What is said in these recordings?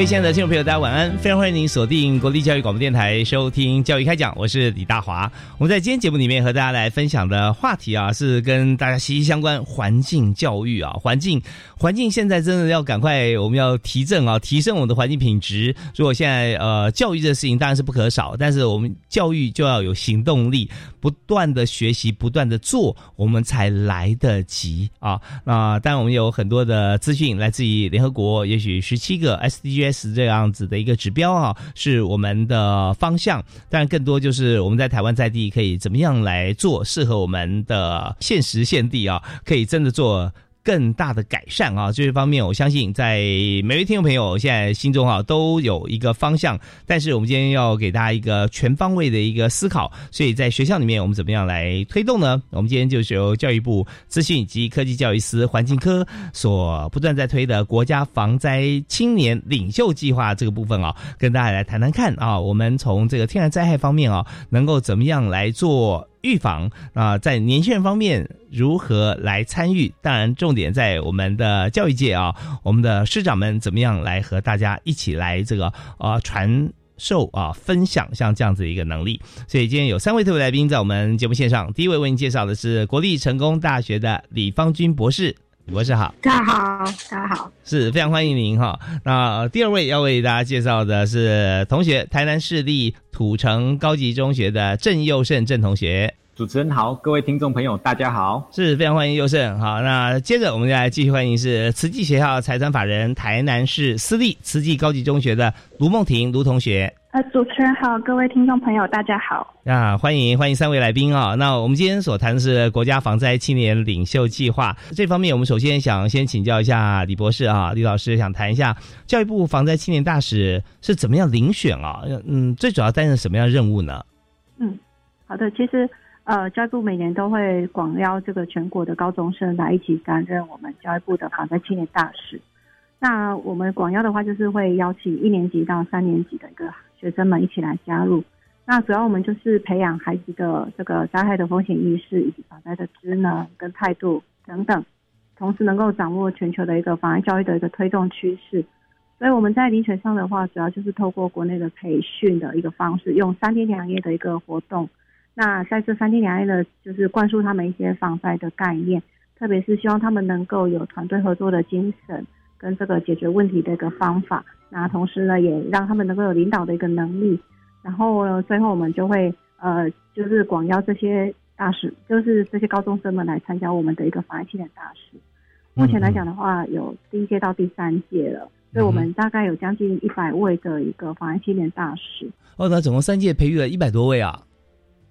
各位亲爱的听众朋友，大家晚安！非常欢迎您锁定国立教育广播电台收听《教育开讲》，我是李大华。我们在今天节目里面和大家来分享的话题啊，是跟大家息息相关——环境教育啊，环境环境现在真的要赶快，我们要提振啊，提升我们的环境品质。如果现在呃教育这个事情当然是不可少，但是我们教育就要有行动力，不断的学习，不断的做，我们才来得及啊。那当然我们有很多的资讯来自于联合国，也许十七个 SDG。是这样子的一个指标啊，是我们的方向。但，更多就是我们在台湾在地可以怎么样来做，适合我们的现实现地啊，可以真的做。更大的改善啊，这些方面我相信在每位听众朋友现在心中啊都有一个方向。但是我们今天要给大家一个全方位的一个思考，所以在学校里面我们怎么样来推动呢？我们今天就是由教育部资讯及科技教育司环境科所不断在推的国家防灾青年领袖计划这个部分啊，跟大家来谈谈看啊，我们从这个天然灾害方面啊，能够怎么样来做？预防啊，在年轻人方面如何来参与？当然，重点在我们的教育界啊，我们的师长们怎么样来和大家一起来这个啊传授啊分享像这样子的一个能力。所以今天有三位特别来宾在我们节目线上，第一位为您介绍的是国立成功大学的李方军博士。博士好，大家好，大家好，是非常欢迎您哈。那第二位要为大家介绍的是同学，台南市立土城高级中学的郑佑胜郑同学。主持人好，各位听众朋友大家好，是非常欢迎佑胜。好，那接着我们再来继续欢迎是慈济学校财团法人台南市私立慈济高级中学的卢梦婷卢同学。呃，主持人好，各位听众朋友，大家好。啊，欢迎欢迎三位来宾啊。那我们今天所谈的是国家防灾青年领袖计划这方面，我们首先想先请教一下李博士啊，李老师想谈一下教育部防灾青年大使是怎么样遴选啊？嗯，最主要担任什么样的任务呢？嗯，好的，其实呃，教育部每年都会广邀这个全国的高中生来一起担任我们教育部的防灾青年大使。那我们广邀的话，就是会邀请一年级到三年级的一个。学生们一起来加入，那主要我们就是培养孩子的这个灾害的风险意识以及防灾的知能跟态度等等，同时能够掌握全球的一个防灾教育的一个推动趋势。所以我们在遴选上的话，主要就是透过国内的培训的一个方式，用三天两夜的一个活动。那在这三天两夜的，就是灌输他们一些防灾的概念，特别是希望他们能够有团队合作的精神跟这个解决问题的一个方法。那同时呢，也让他们能够有领导的一个能力，然后最后我们就会呃，就是广邀这些大使，就是这些高中生们来参加我们的一个防疫青年大使。目前来讲的话，有第一届到第三届了，所以我们大概有将近一百位的一个防疫青年大使。哦，那总共三届培育了一百多位啊？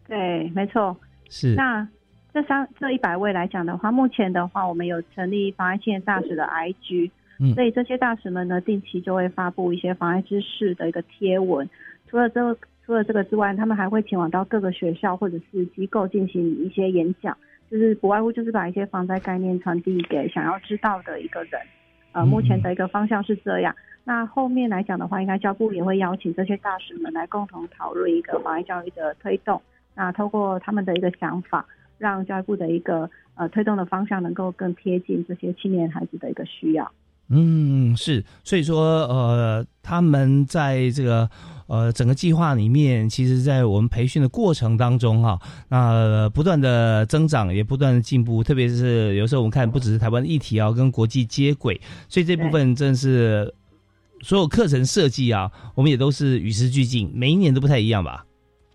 对，没错。是。那这三这一百位来讲的话，目前的话，我们有成立防疫青年大使的 IG。所以这些大使们呢，定期就会发布一些防癌知识的一个贴文。除了这个，除了这个之外，他们还会前往到各个学校或者是机构进行一些演讲，就是不外乎就是把一些防灾概念传递给想要知道的一个人。呃，目前的一个方向是这样。那后面来讲的话，应该教部也会邀请这些大使们来共同讨论一个防癌教育的推动。那透过他们的一个想法，让教育部的一个呃推动的方向能够更贴近这些青年孩子的一个需要。嗯，是，所以说呃，他们在这个。呃，整个计划里面，其实，在我们培训的过程当中，哈，那不断的增长，也不断的进步。特别是有时候我们看，不只是台湾议题啊，跟国际接轨，所以这部分真是所有课程设计啊，我们也都是与时俱进，每一年都不太一样吧？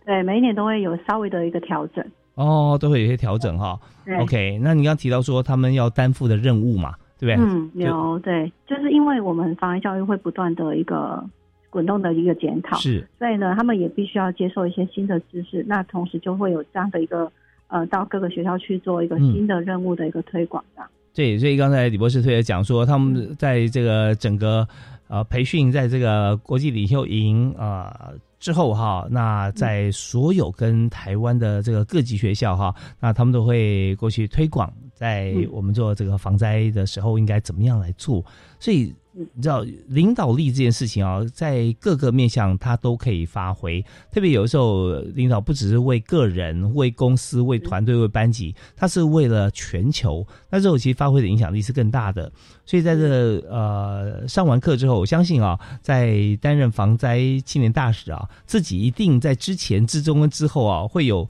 对，每一年都会有稍微的一个调整。哦，都会有一些调整哈。OK，那你刚刚提到说他们要担负的任务嘛，对不对？嗯，有对，就是因为我们防癌教育会不断的一个。滚动的一个检讨，是，所以呢，他们也必须要接受一些新的知识，那同时就会有这样的一个呃，到各个学校去做一个新的任务的一个推广的。对，所以刚才李博士特别讲说，他们在这个整个呃培训，在这个国际领袖营啊之后哈，那在所有跟台湾的这个各级学校哈，那他们都会过去推广，在我们做这个防灾的时候应该怎么样来做，所以。你知道领导力这件事情啊，在各个面向它都可以发挥。特别有的时候，领导不只是为个人、为公司、为团队、为班级，他是为了全球。那这种其实发挥的影响力是更大的。所以在这呃上完课之后，我相信啊，在担任防灾青年大使啊，自己一定在之前、之中跟之后啊，会有。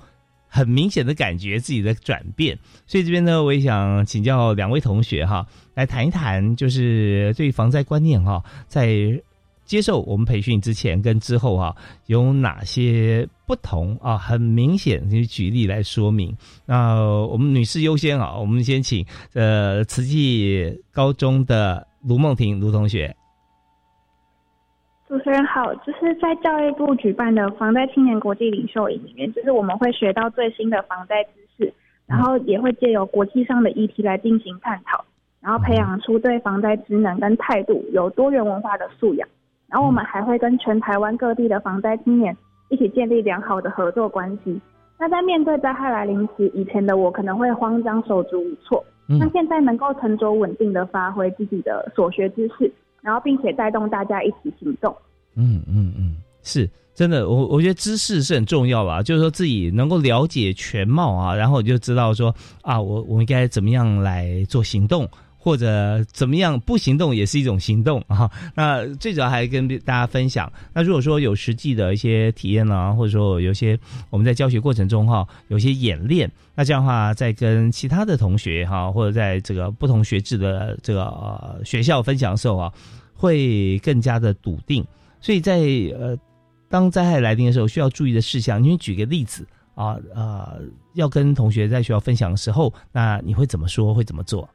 很明显的感觉自己的转变，所以这边呢，我也想请教两位同学哈，来谈一谈，就是对防灾观念哈，在接受我们培训之前跟之后哈，有哪些不同啊？很明显，你举例来说明。那我们女士优先啊，我们先请呃慈济高中的卢梦婷卢同学。主持人好，就是在教育部举办的防灾青年国际领袖营里面，就是我们会学到最新的防灾知识，然后也会借由国际上的议题来进行探讨，然后培养出对防灾职能跟态度有多元文化的素养。然后我们还会跟全台湾各地的防灾青年一起建立良好的合作关系。那在面对灾害来临时，以前的我可能会慌张手足无措，那现在能够沉着稳定的发挥自己的所学知识。然后，并且带动大家一起行动。嗯嗯嗯，是真的。我我觉得知识是很重要吧，就是说自己能够了解全貌啊，然后就知道说啊，我我应该怎么样来做行动。或者怎么样不行动也是一种行动啊！那最主要还跟大家分享。那如果说有实际的一些体验呢，或者说有些我们在教学过程中哈，有些演练，那这样的话，在跟其他的同学哈，或者在这个不同学制的这个学校分享的时候啊，会更加的笃定。所以在呃当灾害来临的时候，需要注意的事项，因为举个例子啊呃，要跟同学在学校分享的时候，那你会怎么说？会怎么做？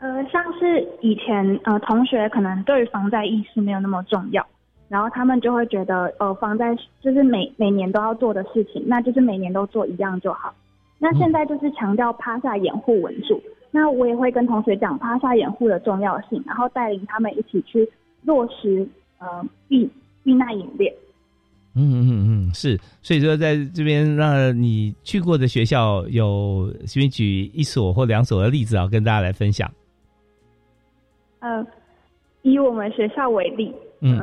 呃，像是以前呃，同学可能对于防灾意识没有那么重要，然后他们就会觉得，呃，防灾就是每每年都要做的事情，那就是每年都做一样就好。那现在就是强调趴下掩护稳住，那我也会跟同学讲趴下掩护的重要性，然后带领他们一起去落实呃避避难演练。嗯嗯嗯，是，所以说在这边让你去过的学校有随便举一所或两所的例子啊，跟大家来分享。呃，以我们学校为例，嗯，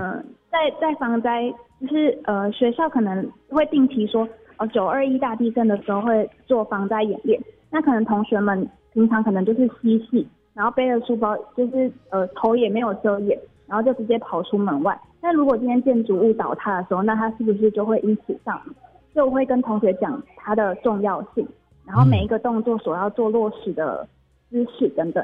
在在防灾，就是呃，学校可能会定期说，哦，九二一大地震的时候会做防灾演练。那可能同学们平常可能就是嬉戏，然后背着书包，就是呃头也没有遮掩，然后就直接跑出门外。那如果今天建筑物倒塌的时候，那他是不是就会因此上？所以我会跟同学讲它的重要性，然后每一个动作所要做落实的姿势等等。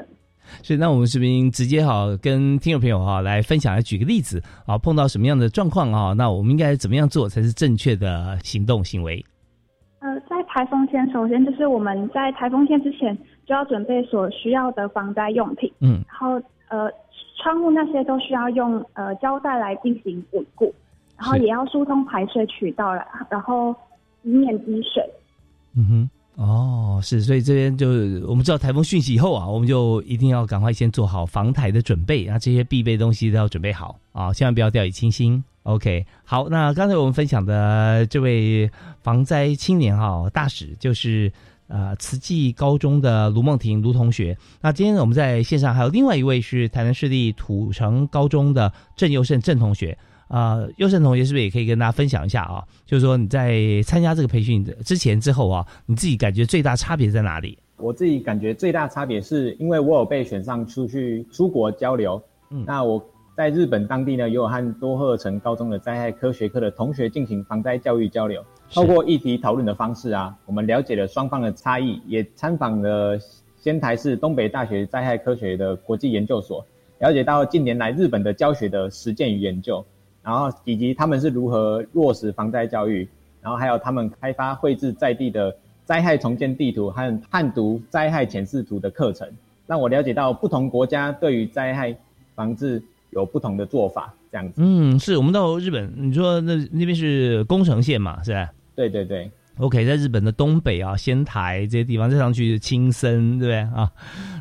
所以，那我们这边直接哈跟听众朋友哈来分享，来举个例子啊，碰到什么样的状况啊，那我们应该怎么样做才是正确的行动行为？呃，在台风天，首先就是我们在台风天之前就要准备所需要的防灾用品，嗯，然后呃窗户那些都需要用呃胶带来进行稳固，然后也要疏通排水渠道了，然后以免积水。嗯哼。哦，是，所以这边就我们知道台风讯息以后啊，我们就一定要赶快先做好防台的准备，那这些必备东西都要准备好啊，千万不要掉以轻心。OK，好，那刚才我们分享的这位防灾青年哈大使就是呃慈济高中的卢梦婷卢同学。那今天我们在线上还有另外一位是台南市立土城高中的郑佑胜郑同学。啊，佑胜同学是不是也可以跟大家分享一下啊？就是说你在参加这个培训之前之后啊，你自己感觉最大差别在哪里？我自己感觉最大差别是因为我有被选上出去出国交流，嗯，那我在日本当地呢，也有和多鹤城高中的灾害科学科的同学进行防灾教育交流，透过议题讨论的方式啊，我们了解了双方的差异，也参访了仙台市东北大学灾害科学的国际研究所，了解到近年来日本的教学的实践与研究，然后以及他们是如何落实防灾教育，然后还有他们开发绘制在地的。灾害重建地图和判读灾害潜势图的课程，让我了解到不同国家对于灾害防治有不同的做法，这样子。嗯，是我们到日本，你说那那边是宫城县嘛，是吧？对对对。OK，在日本的东北啊，仙台这些地方，再上去青森，对不对啊？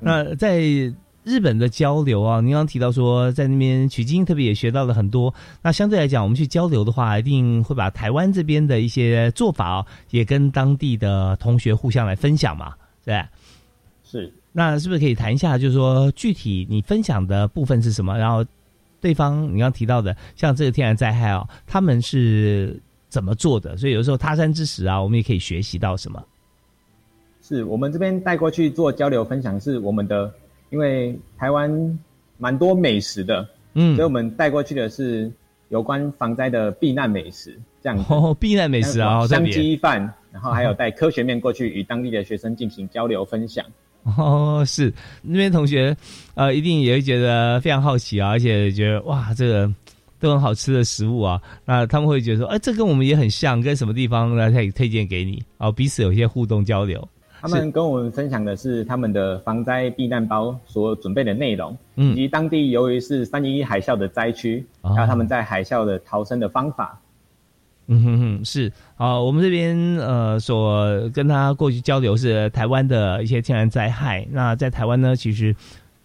那在。日本的交流啊，您刚提到说在那边取经，特别也学到了很多。那相对来讲，我们去交流的话，一定会把台湾这边的一些做法啊，也跟当地的同学互相来分享嘛，对是。那是不是可以谈一下，就是说具体你分享的部分是什么？然后对方你刚提到的，像这个天然灾害啊，他们是怎么做的？所以有时候他山之石啊，我们也可以学习到什么？是我们这边带过去做交流分享，是我们的。因为台湾蛮多美食的，嗯，所以我们带过去的是有关防灾的避难美食，这样哦，避难美食啊，香鸡饭，然后还有带科学面过去与当地的学生进行交流分享。哦，是那边同学，呃，一定也会觉得非常好奇啊，而且觉得哇，这个都很好吃的食物啊，那他们会觉得说，哎，这跟我们也很像，跟什么地方呢？可以推荐给你啊，彼此有一些互动交流。他们跟我们分享的是他们的防灾避难包所准备的内容，以及当地由于是三一一海啸的灾区，还有他们在海啸的逃生的方法。嗯哼哼，是啊，我们这边呃所跟他过去交流是台湾的一些天然灾害。那在台湾呢，其实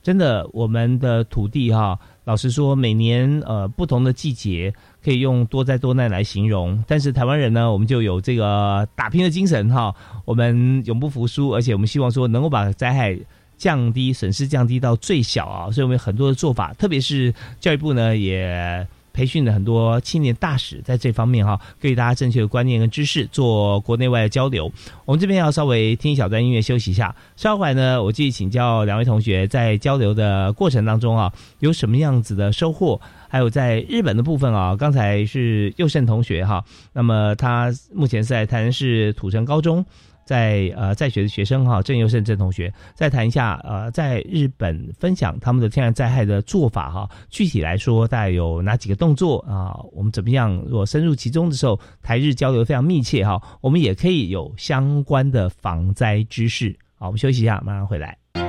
真的我们的土地哈，老实说，每年呃不同的季节。可以用多灾多难来形容，但是台湾人呢，我们就有这个打拼的精神哈，我们永不服输，而且我们希望说能够把灾害降低、损失降低到最小啊，所以我们有很多的做法，特别是教育部呢也。培训的很多青年大使在这方面哈，给大家正确的观念跟知识，做国内外的交流。我们这边要稍微听一小段音乐休息一下，稍后呢，我继续请教两位同学在交流的过程当中啊，有什么样子的收获？还有在日本的部分啊，刚才是佑胜同学哈，那么他目前是在台南市土城高中。在呃在学的学生哈郑佑胜郑同学再谈一下呃在日本分享他们的天然灾害的做法哈具体来说大概有哪几个动作啊我们怎么样如果深入其中的时候台日交流非常密切哈我们也可以有相关的防灾知识好我们休息一下马上回来。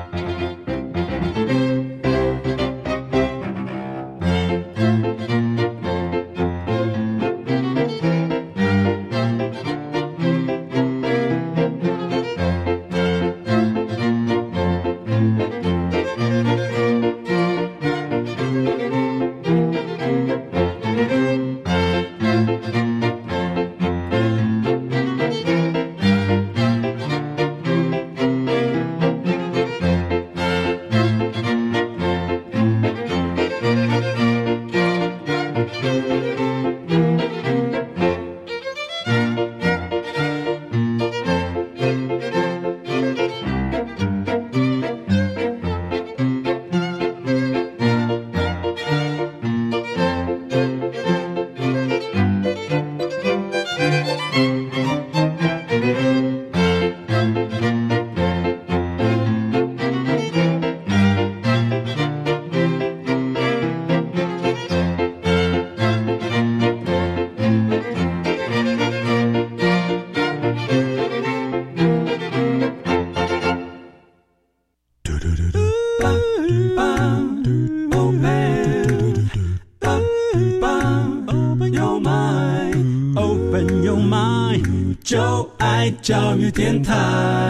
电台。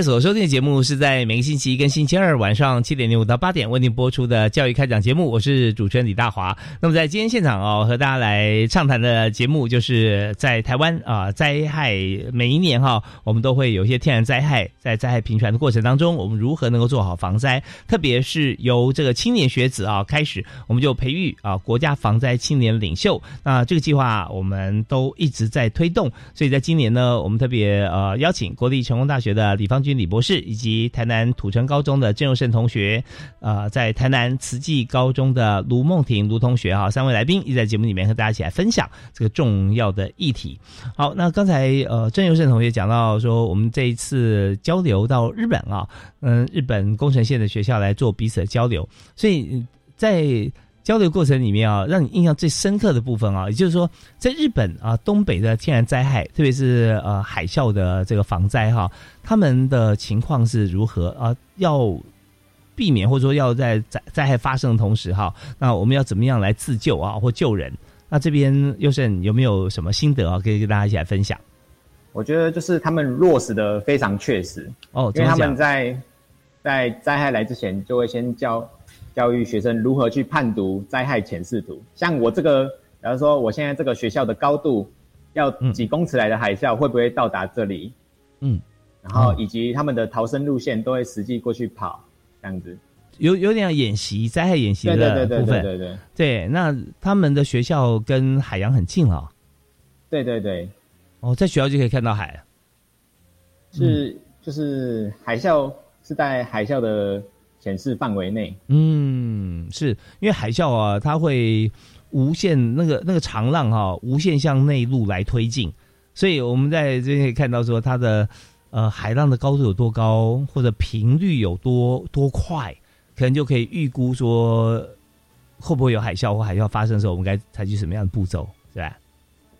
天所收听的节目是在每个星期一跟星期二晚上七点零五到八点为您播出的教育开讲节目，我是主持人李大华。那么在今天现场哦，和大家来畅谈的节目就是在台湾啊灾害，每一年哈，我们都会有一些天然灾害，在灾害频传的过程当中，我们如何能够做好防灾？特别是由这个青年学子啊开始，我们就培育啊国家防灾青年领袖。那这个计划我们都一直在推动，所以在今年呢，我们特别呃邀请国立成功大学的李方。军李博士以及台南土城高中的郑佑胜同学，呃，在台南慈济高中的卢梦婷卢同学哈，三位来宾一在节目里面和大家一起来分享这个重要的议题。好，那刚才呃郑佑胜同学讲到说，我们这一次交流到日本啊，嗯，日本宫城县的学校来做彼此的交流，所以在。交流过程里面啊，让你印象最深刻的部分啊，也就是说，在日本啊，东北的天然灾害，特别是呃海啸的这个防灾哈，他们的情况是如何啊？要避免或者说要在灾灾害发生的同时哈，那我们要怎么样来自救啊或救人？那这边优胜有没有什么心得啊，可以跟大家一起来分享？我觉得就是他们落实的非常确实哦，因为他们在在灾害来之前就会先教。教育学生如何去判读灾害潜势图，像我这个，假如说我现在这个学校的高度要几公尺来的海啸会不会到达这里？嗯，然后以及他们的逃生路线都会实际过去跑，这样子，有有点演习灾害演习的部分，对对对，对，那他们的学校跟海洋很近哦，对对对，哦，在学校就可以看到海，是就是海啸是在海啸的。显示范围内，嗯，是因为海啸啊，它会无限那个那个长浪哈，无限向内陆来推进，所以我们在这可以看到说它的呃海浪的高度有多高，或者频率有多多快，可能就可以预估说会不会有海啸或海啸发生的时候，我们该采取什么样的步骤，是吧？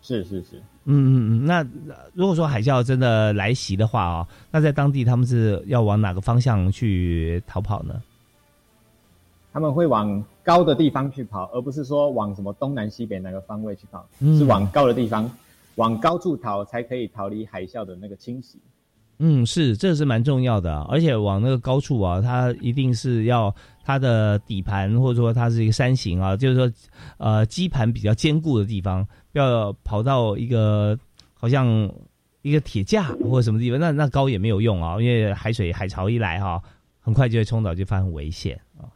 是是是。嗯嗯嗯，那如果说海啸真的来袭的话啊，那在当地他们是要往哪个方向去逃跑呢？他们会往高的地方去跑，而不是说往什么东南西北哪个方位去跑，是往高的地方，往高处逃才可以逃离海啸的那个侵袭。嗯，是，这是蛮重要的，而且往那个高处啊，它一定是要它的底盘或者说它是一个山形啊，就是说，呃，基盘比较坚固的地方，不要跑到一个好像一个铁架或者什么地方，那那高也没有用啊，因为海水海潮一来哈，很快就会冲倒，就发生危险啊。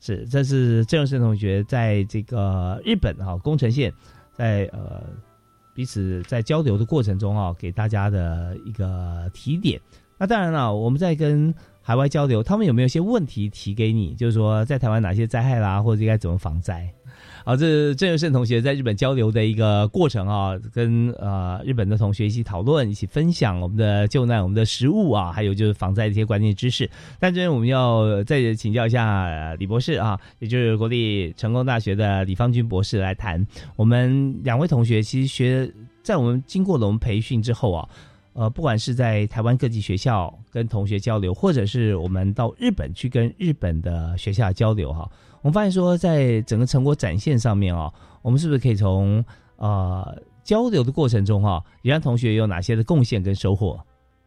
是，这是郑永胜同学在这个日本哈宫城县在呃。彼此在交流的过程中啊，给大家的一个提点。那当然了，我们在跟海外交流，他们有没有一些问题提给你？就是说，在台湾哪些灾害啦，或者应该怎么防灾？好，这是郑佑胜同学在日本交流的一个过程啊，跟呃日本的同学一起讨论，一起分享我们的救难、我们的食物啊，还有就是防灾的一些关键知识。但这边我们要再请教一下李博士啊，也就是国立成功大学的李方军博士来谈。我们两位同学其实学在我们经过了我们培训之后啊，呃，不管是在台湾各级学校跟同学交流，或者是我们到日本去跟日本的学校交流哈。我们发现说，在整个成果展现上面哦，我们是不是可以从呃交流的过程中哈，也让同学有哪些的贡献跟收获？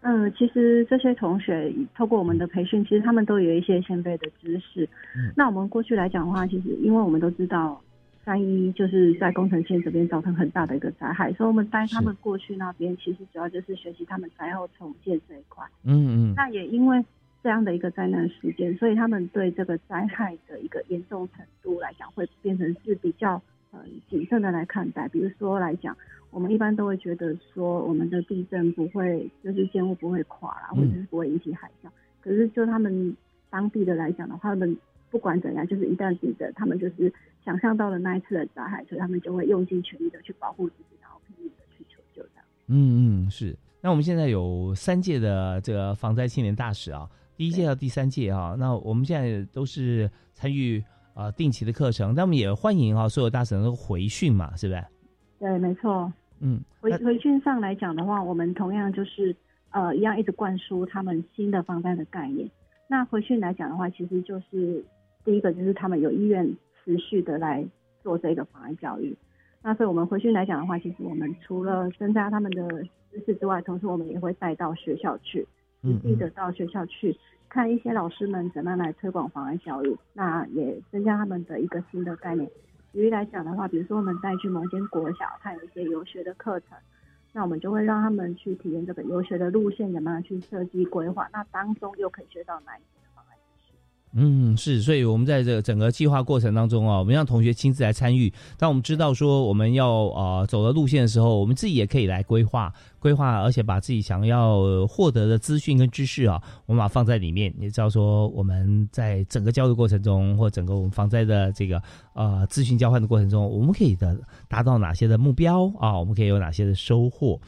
嗯，其实这些同学透过我们的培训，其实他们都有一些先辈的知识。嗯，那我们过去来讲的话，其实因为我们都知道三一就是在工程线这边造成很大的一个灾害，所以我们带他们过去那边，其实主要就是学习他们灾后重建这一块。嗯嗯，那也因为。这样的一个灾难事件，所以他们对这个灾害的一个严重程度来讲，会变成是比较呃谨慎的来看待。比如说来讲，我们一般都会觉得说，我们的地震不会就是建物不会垮啦，或者是不会引起海啸。可是就他们当地的来讲的话，他们不管怎样，就是一旦地震，他们就是想象到了那一次的灾害，所以他们就会用尽全力的去保护自己，然后拼命的去求救这样。嗯嗯，是。那我们现在有三届的这个防灾青年大使啊。第一届到第三届啊，那我们现在都是参与啊定期的课程，那我们也欢迎啊所有大神都回训嘛，是不是？对，没错。嗯，回回训上来讲的话，我们同样就是呃一样一直灌输他们新的防灾的概念。那回训来讲的话，其实就是第一个就是他们有意愿持续的来做这个防癌教育。那所以我们回去来讲的话，其实我们除了增加他们的知识之外，同时我们也会带到学校去。实际的到学校去看一些老师们怎么样来推广防癌教育，那也增加他们的一个新的概念。举例来讲的话，比如说我们带去某间国小，它有一些游学的课程，那我们就会让他们去体验这个游学的路线，怎么样去设计规划，那当中又可以学到哪一些？嗯，是，所以我们在这整个计划过程当中啊，我们让同学亲自来参与。当我们知道说我们要呃走的路线的时候，我们自己也可以来规划规划，而且把自己想要获得的资讯跟知识啊，我们把它放在里面。你知道说我们在整个交流过程中，或整个我们防灾的这个呃资讯交换的过程中，我们可以的达到哪些的目标啊？我们可以有哪些的收获？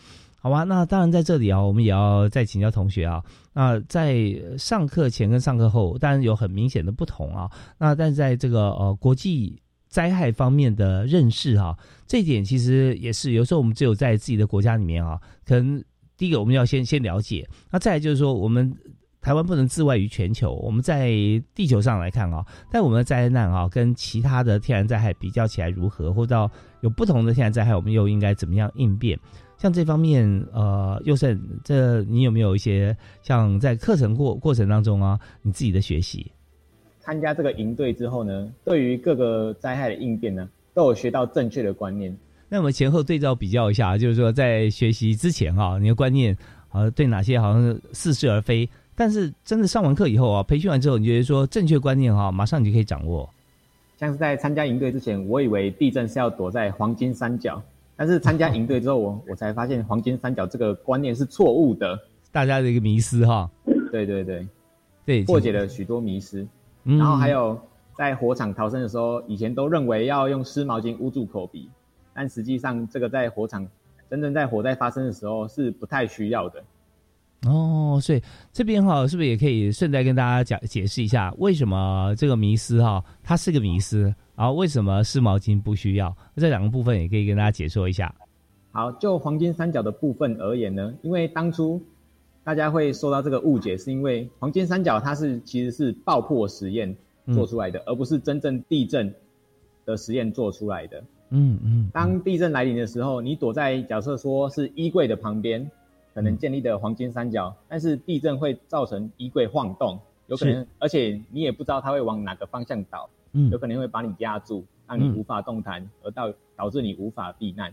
好吧，那当然在这里啊，我们也要再请教同学啊。那在上课前跟上课后，当然有很明显的不同啊。那但在这个呃国际灾害方面的认识哈，这一点其实也是有时候我们只有在自己的国家里面啊，可能第一个我们要先先了解。那再来就是说，我们台湾不能自外于全球，我们在地球上来看啊，但我们的灾难啊，跟其他的天然灾害比较起来如何，或者有不同的天然灾害，我们又应该怎么样应变？像这方面，呃，佑胜，这你有没有一些像在课程过过程当中啊，你自己的学习？参加这个营队之后呢，对于各个灾害的应变呢，都有学到正确的观念。那我们前后对照比较一下，就是说在学习之前啊，你的观念啊，对哪些好像是似是而非，但是真的上完课以后啊，培训完之后，你觉得说正确观念哈，马上你就可以掌握。像是在参加营队之前，我以为地震是要躲在黄金三角。但是参加营队之后，我 我才发现黄金三角这个观念是错误的，大家的一个迷失哈。对对对，对，破解了许多迷思。然后还有在火场逃生的时候，以前都认为要用湿毛巾捂住口鼻，但实际上这个在火场真正在火灾发生的时候是不太需要的。哦，所以这边哈，是不是也可以顺带跟大家讲解释一下，为什么这个迷失哈，它是个迷思？然后为什么湿毛巾不需要？这两个部分也可以跟大家解说一下。好，就黄金三角的部分而言呢，因为当初大家会受到这个误解，是因为黄金三角它是其实是爆破实验做出来的，而不是真正地震的实验做出来的。嗯嗯。当地震来临的时候，你躲在假设说是衣柜的旁边，可能建立的黄金三角，但是地震会造成衣柜晃动，有可能，而且你也不知道它会往哪个方向倒。嗯，有可能会把你压住，让你无法动弹，而导导致你无法避难。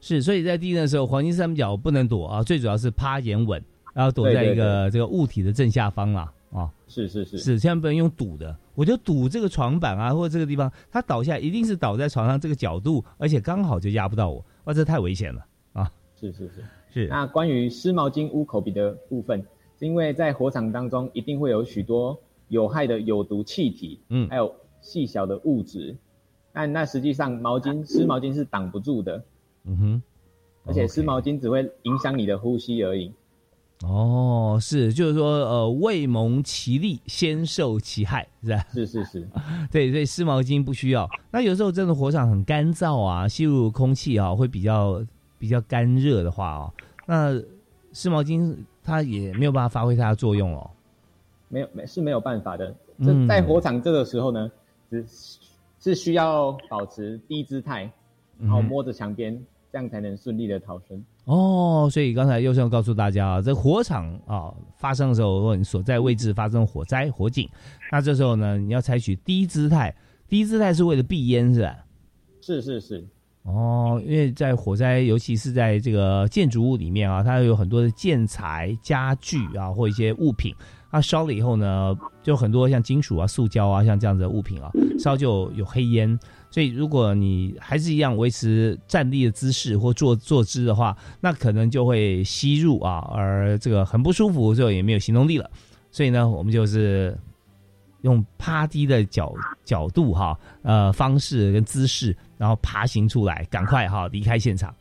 是，所以在地震的时候，黄金三角不能躲啊，最主要是趴眼稳，然后躲在一个这个物体的正下方啦。啊。是是是，是千万不能用堵的。我就堵这个床板啊，或者这个地方，它倒下一定是倒在床上这个角度，而且刚好就压不到我，哇，这太危险了啊！是是是是。那关于湿毛巾捂口鼻的部分，是因为在火场当中一定会有许多有害的有毒气体，嗯，还有。细小的物质，那那实际上毛巾湿毛巾是挡不住的，嗯哼，而且湿毛巾只会影响你的呼吸而已。哦，是，就是说，呃，未蒙其利，先受其害，是吧？是是是，对，所以湿毛巾不需要。那有时候真的火场很干燥啊，吸入空气啊会比较比较干热的话哦，那湿毛巾它也没有办法发挥它的作用哦。没有，没是没有办法的。这在火场这个时候呢？只是需要保持低姿态，然后摸着墙边，这样才能顺利的逃生。哦，所以刚才又是要告诉大家啊，这火场啊发生的时候，如果你所在位置发生火灾火警，那这时候呢，你要采取低姿态。低姿态是为了避烟，是吧？是是是。哦，因为在火灾，尤其是在这个建筑物里面啊，它有很多的建材、家具啊，或一些物品。它烧了以后呢，就很多像金属啊、塑胶啊，像这样子的物品啊，烧就有黑烟。所以如果你还是一样维持站立的姿势或坐坐姿的话，那可能就会吸入啊，而这个很不舒服，最后也没有行动力了。所以呢，我们就是用趴低的角角度哈，呃方式跟姿势，然后爬行出来，赶快哈离开现场。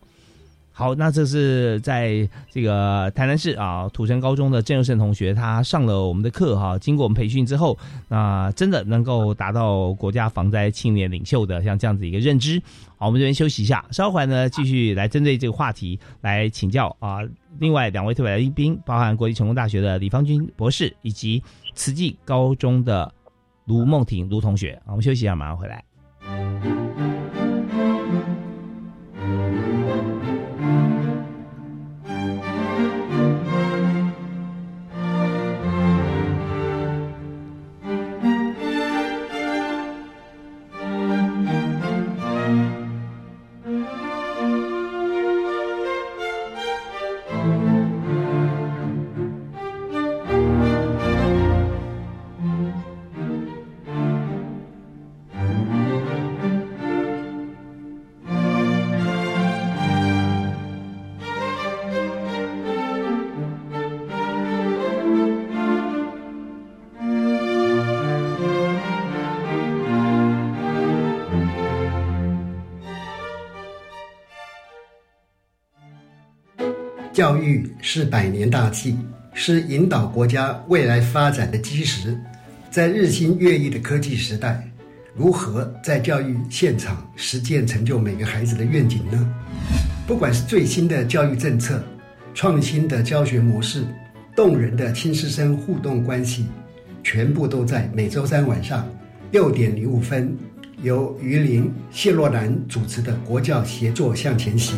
好，那这是在这个台南市啊土城高中的郑佑胜同学，他上了我们的课哈，经过我们培训之后，那真的能够达到国家防灾青年领袖的像这样子一个认知。好，我们这边休息一下，稍后呢继续来针对这个话题来请教啊。另外两位特别来宾，包含国立成功大学的李方军博士，以及慈济高中的卢梦婷卢同学。我们休息一下，马上回来。年大计，是引导国家未来发展的基石。在日新月异的科技时代，如何在教育现场实践成就每个孩子的愿景呢？不管是最新的教育政策、创新的教学模式、动人的亲师生互动关系，全部都在每周三晚上六点零五分，由于林谢若兰主持的国教协作向前行。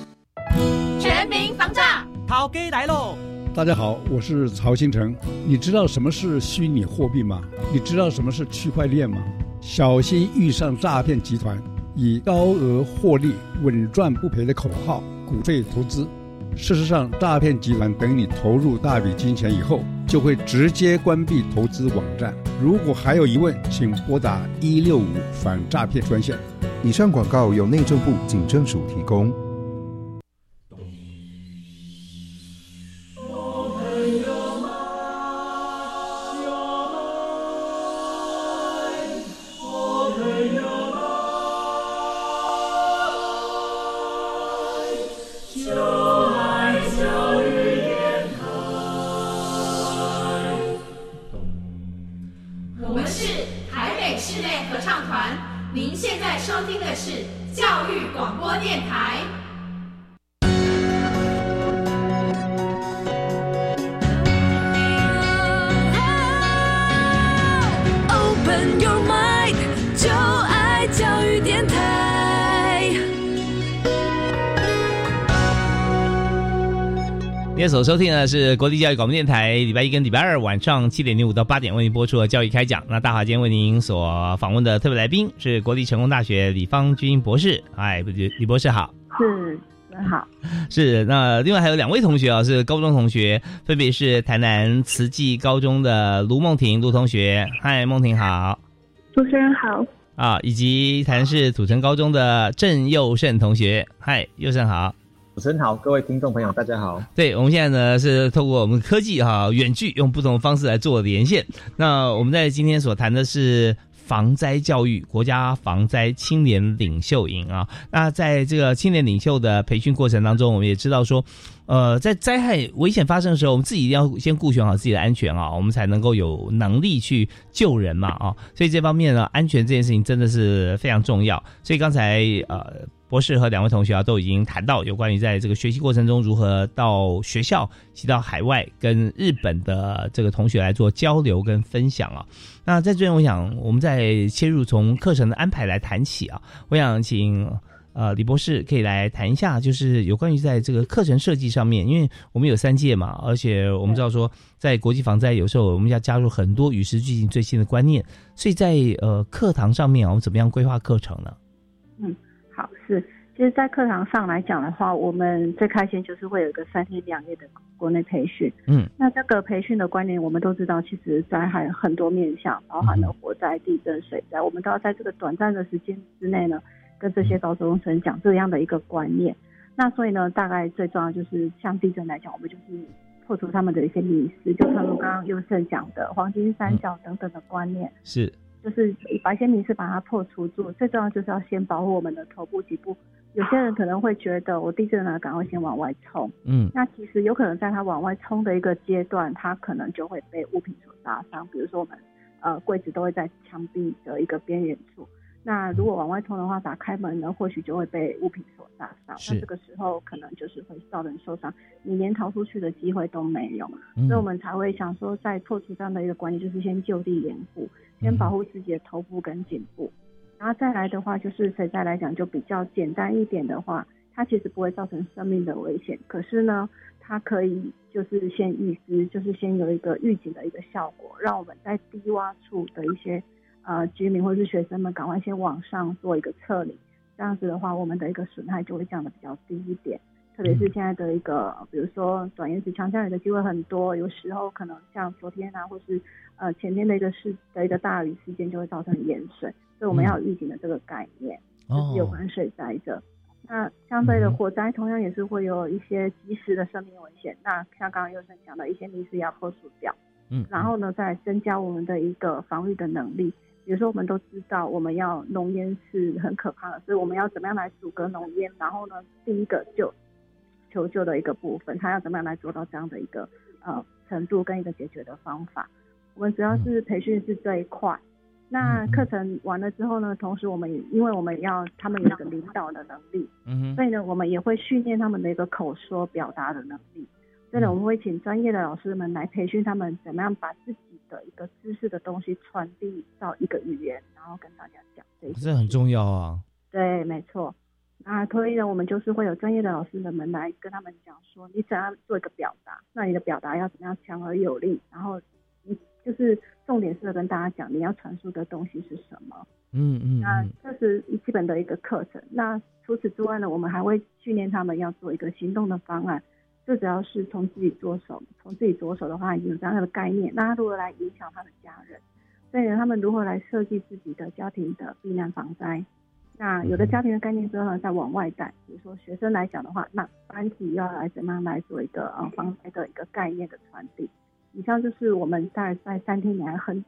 全民防诈，陶哥来喽！大家好，我是曹新成。你知道什么是虚拟货币吗？你知道什么是区块链吗？小心遇上诈骗集团以高额获利、稳赚不赔的口号鼓吹投资。事实上，诈骗集团等你投入大笔金钱以后，就会直接关闭投资网站。如果还有疑问，请拨打一六五反诈骗专线。以上广告由内政部警政署提供。所收听的是国立教育广播电台，礼拜一跟礼拜二晚上七点零五到八点为您播出的教育开讲。那大华今天为您所访问的特别来宾是国立成功大学李方军博士。哎，李博士好，是，很好，是。那另外还有两位同学啊，是高中同学，分别是台南慈济高中的卢梦婷卢同学。嗨，梦婷好，主持人好。啊，以及台南市土城高中的郑佑胜同学。嗨，佑胜好。主持人好，各位听众朋友，大家好。对，我们现在呢是透过我们科技哈远距，用不同的方式来做连线。那我们在今天所谈的是防灾教育，国家防灾青年领袖营啊。那在这个青年领袖的培训过程当中，我们也知道说，呃，在灾害危险发生的时候，我们自己一定要先顾全好自己的安全啊，我们才能够有能力去救人嘛啊。所以这方面呢，安全这件事情真的是非常重要。所以刚才呃。博士和两位同学啊，都已经谈到有关于在这个学习过程中如何到学校，及到海外跟日本的这个同学来做交流跟分享啊。那在这边，我想我们再切入从课程的安排来谈起啊。我想请呃李博士可以来谈一下，就是有关于在这个课程设计上面，因为我们有三届嘛，而且我们知道说在国际防灾有时候我们要加入很多与时俱进最新的观念，所以在呃课堂上面，我们怎么样规划课程呢？嗯。好是，其实，在课堂上来讲的话，我们最开心就是会有一个三天两夜的国内培训。嗯，那这个培训的观念，我们都知道，其实灾害很多面向，包含了火灾、地震、水灾，我们都要在这个短暂的时间之内呢，跟这些高中生讲这样的一个观念。那所以呢，大概最重要就是像地震来讲，我们就是破除他们的一些迷思，就像如刚刚优胜讲的黄金三角等等的观念。是。就是把一些迷思把它破除住，最重要就是要先保护我们的头部脊部。有些人可能会觉得我地震了，赶快先往外冲。嗯，那其实有可能在他往外冲的一个阶段，他可能就会被物品所杀伤。比如说我们呃柜子都会在墙壁的一个边缘处，那如果往外冲的话，打开门呢，或许就会被物品所杀伤。那这个时候可能就是会造成受伤，你连逃出去的机会都没有。所以我们才会想说，在破除这样的一个观念，就是先就地掩护。先保护自己的头部跟颈部，然后再来的话，就是水灾来讲就比较简单一点的话，它其实不会造成生命的危险，可是呢，它可以就是先预知，就是先有一个预警的一个效果，让我们在低洼处的一些呃居民或是学生们赶快先往上做一个撤离，这样子的话，我们的一个损害就会降的比较低一点。特别是现在的一个，比如说短延迟强降雨的机会很多，有时候可能像昨天啊，或是呃前天的一个事的一个大雨事件，就会造成淹水，所以我们要有预警的这个概念，就是有关水灾的。那相对的火灾，同样也是会有一些及时的生命危险。那像刚刚优生讲的一些泥石要破除掉，嗯，然后呢，再增加我们的一个防御的能力。比如说，我们都知道我们要浓烟是很可怕的，所以我们要怎么样来阻隔浓烟？然后呢，第一个就求救的一个部分，他要怎么样来做到这样的一个呃程度跟一个解决的方法？我们主要是培训是这一块。那课程完了之后呢，同时我们也因为我们要他们有一个领导的能力，嗯所以呢，我们也会训练他们的一个口说表达的能力。所以呢，我们会请专业的老师们来培训他们，怎么样把自己的一个知识的东西传递到一个语言，然后跟大家讲。这这很重要啊。对，没错。那所以呢，我们就是会有专业的老师们来跟他们讲说，你怎样做一个表达，那你的表达要怎么样强而有力，然后你就是重点是要跟大家讲你要传输的东西是什么。嗯嗯。那这是基本的一个课程。那除此之外呢，我们还会训练他们要做一个行动的方案。最主要是从自己着手，从自己着手的话，有这样的概念。那他如何来影响他的家人？所以呢，他们如何来设计自己的家庭的避难防灾？那有的家庭的概念之后呢，再往外带。比如说学生来讲的话，那班级要来怎么样来做一个呃防灾的一个概念的传递？以上就是我们在在三天里来很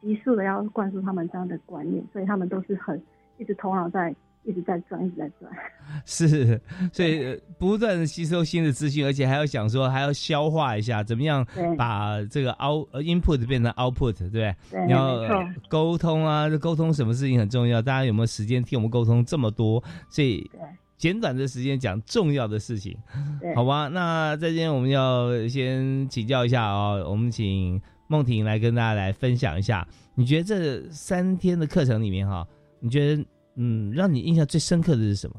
急速的要灌输他们这样的观念，所以他们都是很一直头脑在。一直在转，一直在转，是，所以不断的吸收新的资讯，而且还要想说，还要消化一下，怎么样把这个 out input 变成 output，对不对？对，要沟通啊，沟通什么事情很重要？大家有没有时间听我们沟通这么多？所以简短的时间讲重要的事情，好吧？那在这边我们要先请教一下哦，我们请梦婷来跟大家来分享一下，你觉得这三天的课程里面哈，你觉得？嗯，让你印象最深刻的是什么？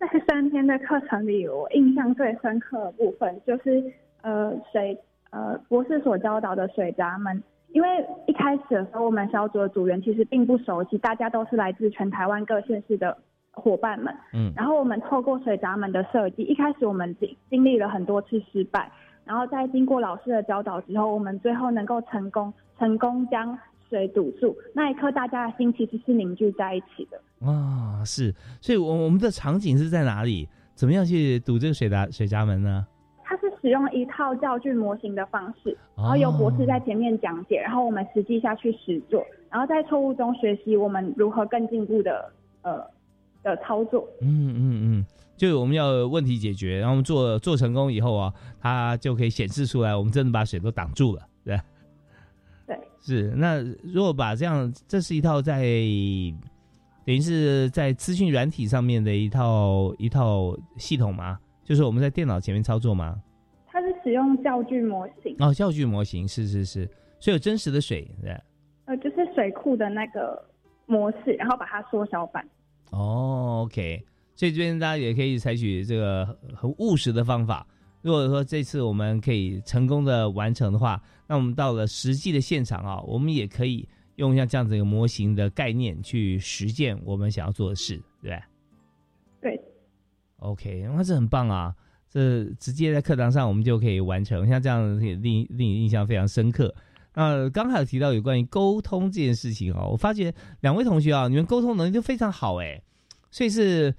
在三天的课程里，我印象最深刻的部分就是呃水呃博士所教导的水闸门。因为一开始的时候，我们小组的组员其实并不熟悉，大家都是来自全台湾各县市的伙伴们。嗯，然后我们透过水闸门的设计，一开始我们经经历了很多次失败，然后在经过老师的教导之后，我们最后能够成功成功将。水堵住那一刻，大家的心其实是凝聚在一起的啊，是，所以，我我们的场景是在哪里？怎么样去堵这个水闸水闸门呢？它是使用一套教具模型的方式，然后由博士在前面讲解，然后我们实际下去实做，然后在错误中学习我们如何更进步的呃的操作。嗯嗯嗯，就我们要问题解决，然后我们做做成功以后啊，它就可以显示出来，我们真的把水都挡住了，对。是，那如果把这样，这是一套在等于是在资讯软体上面的一套一套系统吗？就是我们在电脑前面操作吗？它是使用教具模型哦，教具模型是是是，所以有真实的水对。呃，就是水库的那个模式，然后把它缩小版。哦，OK，所以这边大家也可以采取这个很务实的方法。如果说这次我们可以成功的完成的话，那我们到了实际的现场啊，我们也可以用像这样子一个模型的概念去实践我们想要做的事，对对。OK，那这很棒啊！这直接在课堂上我们就可以完成，像这样令令你印象非常深刻。那刚才有提到有关于沟通这件事情啊，我发觉两位同学啊，你们沟通能力都非常好哎，所以是。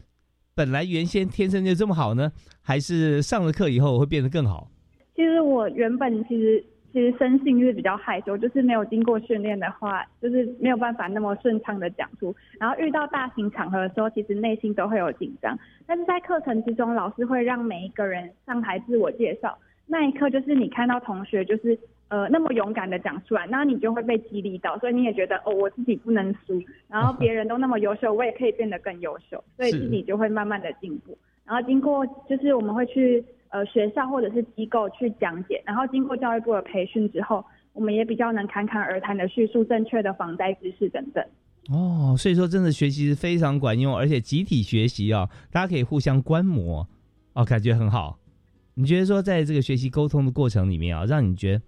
本来原先天生就这么好呢，还是上了课以后会变得更好？其实我原本其实其实生性是比较害羞，就是没有经过训练的话，就是没有办法那么顺畅的讲出。然后遇到大型场合的时候，其实内心都会有紧张。但是在课程之中，老师会让每一个人上台自我介绍，那一刻就是你看到同学就是。呃，那么勇敢的讲出来，那你就会被激励到，所以你也觉得哦，我自己不能输，然后 别人都那么优秀，我也可以变得更优秀，所以自己就会慢慢的进步。然后经过就是我们会去呃学校或者是机构去讲解，然后经过教育部的培训之后，我们也比较能侃侃而谈的叙述正确的防灾知识等等。哦，所以说真的学习是非常管用，而且集体学习啊，大家可以互相观摩，哦，感觉很好。你觉得说在这个学习沟通的过程里面啊，让你觉得？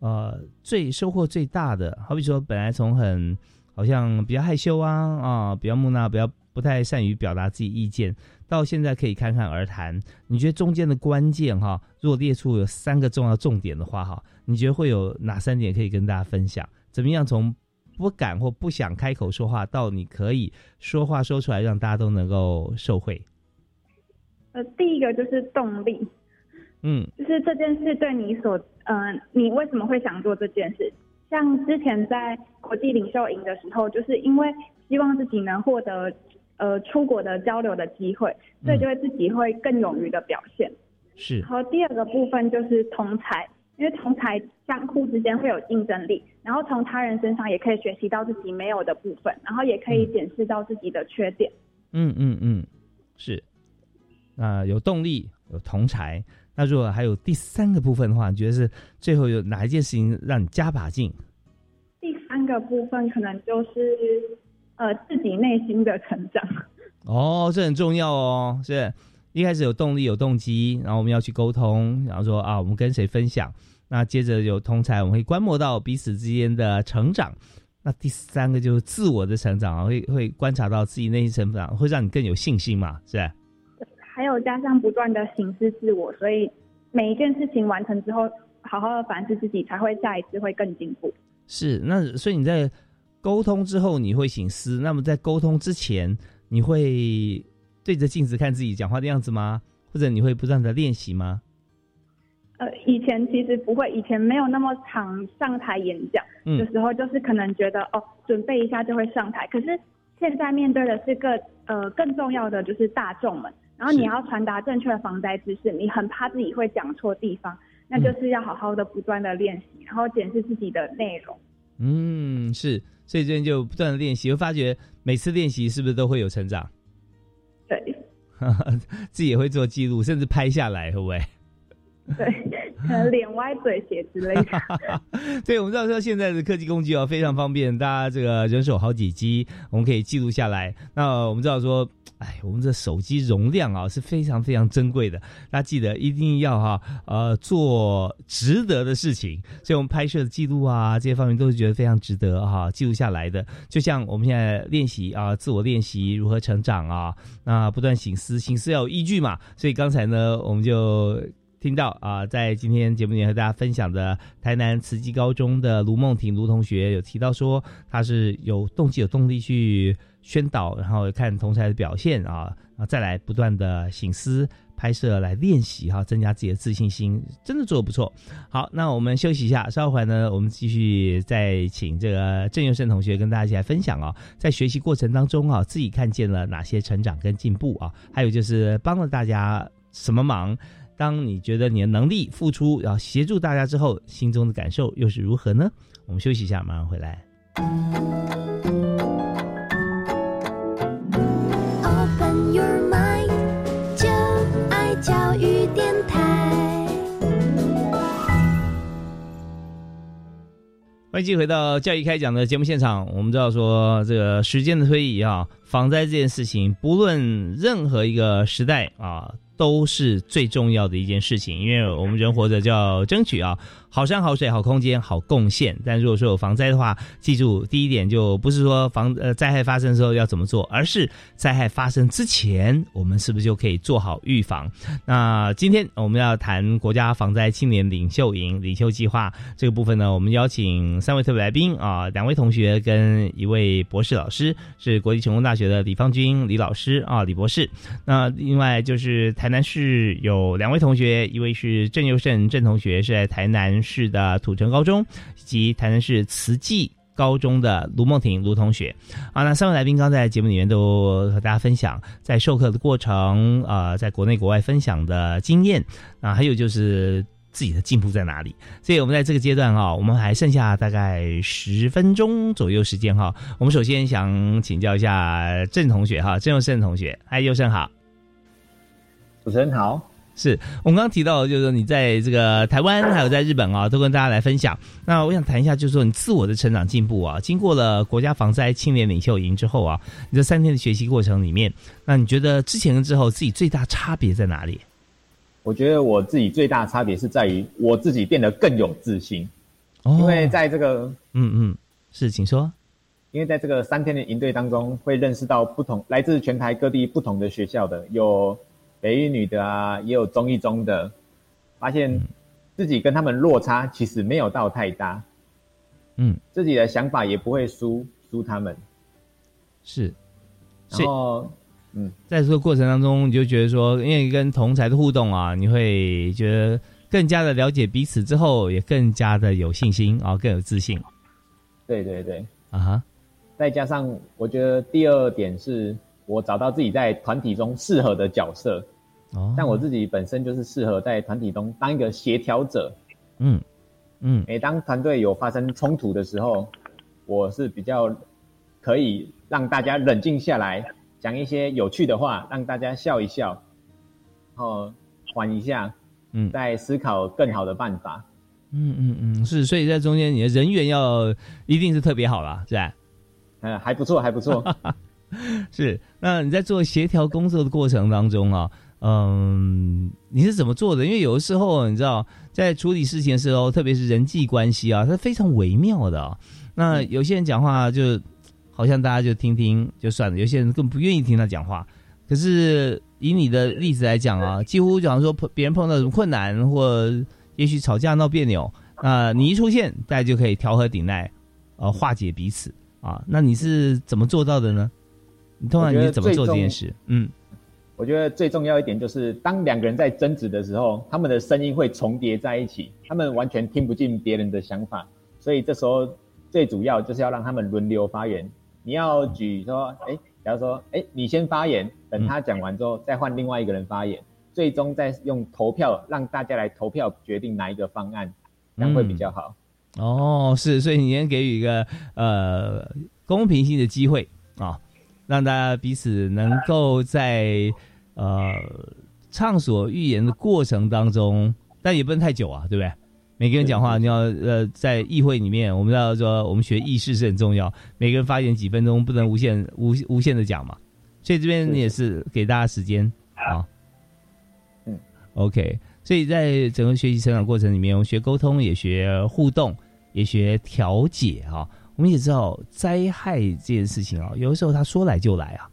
呃，最收获最大的，好比说，本来从很好像比较害羞啊啊，比较木讷，比较不太善于表达自己意见，到现在可以侃侃而谈。你觉得中间的关键哈，如果列出有三个重要重点的话哈，你觉得会有哪三点可以跟大家分享？怎么样从不敢或不想开口说话，到你可以说话说出来，让大家都能够受惠？呃，第一个就是动力，嗯，就是这件事对你所，嗯，你为什么会想做这件事？像之前在国际领袖营的时候，就是因为希望自己能获得呃出国的交流的机会，所以就会自己会更勇于的表现。是。然后第二个部分就是同才，因为同才相互之间会有竞争力，然后从他人身上也可以学习到自己没有的部分，然后也可以检视到自己的缺点。嗯嗯嗯，是。那有动力，有同才。那如果还有第三个部分的话，你觉得是最后有哪一件事情让你加把劲？第三个部分可能就是呃自己内心的成长。哦，这很重要哦。是一开始有动力、有动机，然后我们要去沟通，然后说啊，我们跟谁分享？那接着有通才，我们会观摩到彼此之间的成长。那第三个就是自我的成长啊，会会观察到自己内心成长，会让你更有信心嘛？是。还有加上不断的醒思自我，所以每一件事情完成之后，好好的反思自己，才会下一次会更进步。是，那所以你在沟通之后你会醒思，那么在沟通之前，你会对着镜子看自己讲话的样子吗？或者你会不断的练习吗？呃，以前其实不会，以前没有那么常上台演讲，有时候就是可能觉得哦，准备一下就会上台。可是现在面对的是个呃更重要的就是大众们。然后你要传达正确的防灾知识，你很怕自己会讲错地方，那就是要好好的不断的练习，然后检视自己的内容。嗯，是，所以这边就不断的练习，会发觉每次练习是不是都会有成长？对，自己也会做记录，甚至拍下来，会不会？对。可能脸歪嘴斜之类的。对，我们知道说现在的科技工具啊非常方便，大家这个人手好几机，我们可以记录下来。那我们知道说，哎，我们这手机容量啊是非常非常珍贵的，大家记得一定要哈呃做值得的事情。所以我们拍摄的记录啊这些方面都是觉得非常值得哈记录下来的。就像我们现在练习啊自我练习如何成长啊，那不断醒思，醒思要有依据嘛。所以刚才呢我们就。听到啊，在今天节目里和大家分享的台南慈济高中的卢梦婷卢同学有提到说，他是有动机、有动力去宣导，然后看同才的表现啊，啊，再来不断的醒思、拍摄来练习哈，增加自己的自信心，真的做的不错。好，那我们休息一下，稍后呢，我们继续再请这个郑佑胜同学跟大家一起来分享啊，在学习过程当中啊，自己看见了哪些成长跟进步啊，还有就是帮了大家什么忙。当你觉得你的能力付出，然后协助大家之后，心中的感受又是如何呢？我们休息一下，马上回来。Open your mind，就爱教育电台。欢迎继续回到教育开讲的节目现场。我们知道说，这个时间的推移啊，防灾这件事情，不论任何一个时代啊。都是最重要的一件事情，因为我们人活着就要争取啊。好山好水好空间好贡献，但如果说有防灾的话，记住第一点就不是说防呃灾害发生的时候要怎么做，而是灾害发生之前，我们是不是就可以做好预防？那今天我们要谈国家防灾青年领袖营领袖计划这个部分呢，我们邀请三位特别来宾啊，两位同学跟一位博士老师，是国立成功大学的李方军李老师啊，李博士。那另外就是台南市有两位同学，一位是郑佑胜郑同学是在台南。市的土城高中以及台南市慈济高中的卢梦婷卢同学啊，那三位来宾刚在节目里面都和大家分享在授课的过程啊，在国内国外分享的经验啊，还有就是自己的进步在哪里。所以我们在这个阶段哈，我们还剩下大概十分钟左右时间哈。我们首先想请教一下郑同学哈，郑佑胜同学，嗨，佑胜好，主持人好。是我们刚刚提到，就是说你在这个台湾还有在日本啊，都跟大家来分享。那我想谈一下，就是说你自我的成长进步啊，经过了国家防灾青年领袖营之后啊，你这三天的学习过程里面，那你觉得之前跟之后自己最大差别在哪里？我觉得我自己最大差别是在于我自己变得更有自信，因为在这个嗯嗯是，请说。因为在这个三天的营队当中，会认识到不同来自全台各地不同的学校的，有北一女的啊，也有中一中的，发现自己跟他们落差其实没有到太大，嗯，自己的想法也不会输输他们，是，然后嗯，在这个过程当中，你就觉得说，因为跟同才的互动啊，你会觉得更加的了解彼此之后，也更加的有信心啊，更有自信。对对对，啊哈。再加上，我觉得第二点是我找到自己在团体中适合的角色。哦，像我自己本身就是适合在团体中当一个协调者。嗯嗯，每当团队有发生冲突的时候，我是比较可以让大家冷静下来，讲一些有趣的话，让大家笑一笑，然后缓一下，嗯，再思考更好的办法。嗯嗯嗯，是，所以在中间你的人缘要一定是特别好了，是吧？嗯，还不错，还不错。是，那你在做协调工作的过程当中啊，嗯，你是怎么做的？因为有的时候你知道，在处理事情的时候，特别是人际关系啊，它非常微妙的。那有些人讲话就好像大家就听听就算了，有些人更不愿意听他讲话。可是以你的例子来讲啊，几乎假如说碰别人碰到什么困难，或也许吵架闹别扭，那你一出现，大家就可以调和顶耐，呃，化解彼此。啊，那你是怎么做到的呢？你通常你是怎么做这件事？嗯，我觉得最重要一点就是，当两个人在争执的时候，他们的声音会重叠在一起，他们完全听不进别人的想法，所以这时候最主要就是要让他们轮流发言。你要举说，哎，假如说，哎，你先发言，等他讲完之后，再换另外一个人发言，最终再用投票让大家来投票决定哪一个方案，这样会比较好。哦，是，所以你先给予一个呃公平性的机会啊，让大家彼此能够在呃畅所欲言的过程当中，但也不能太久啊，对不对？每个人讲话，你要呃在议会里面，我们要说我们学议事是很重要，每个人发言几分钟，不能无限无无限的讲嘛。所以这边也是给大家时间啊。嗯，OK。所以在整个学习成长过程里面，我们学沟通，也学互动，也学调解啊。我们也知道灾害这件事情啊，有的时候他说来就来啊，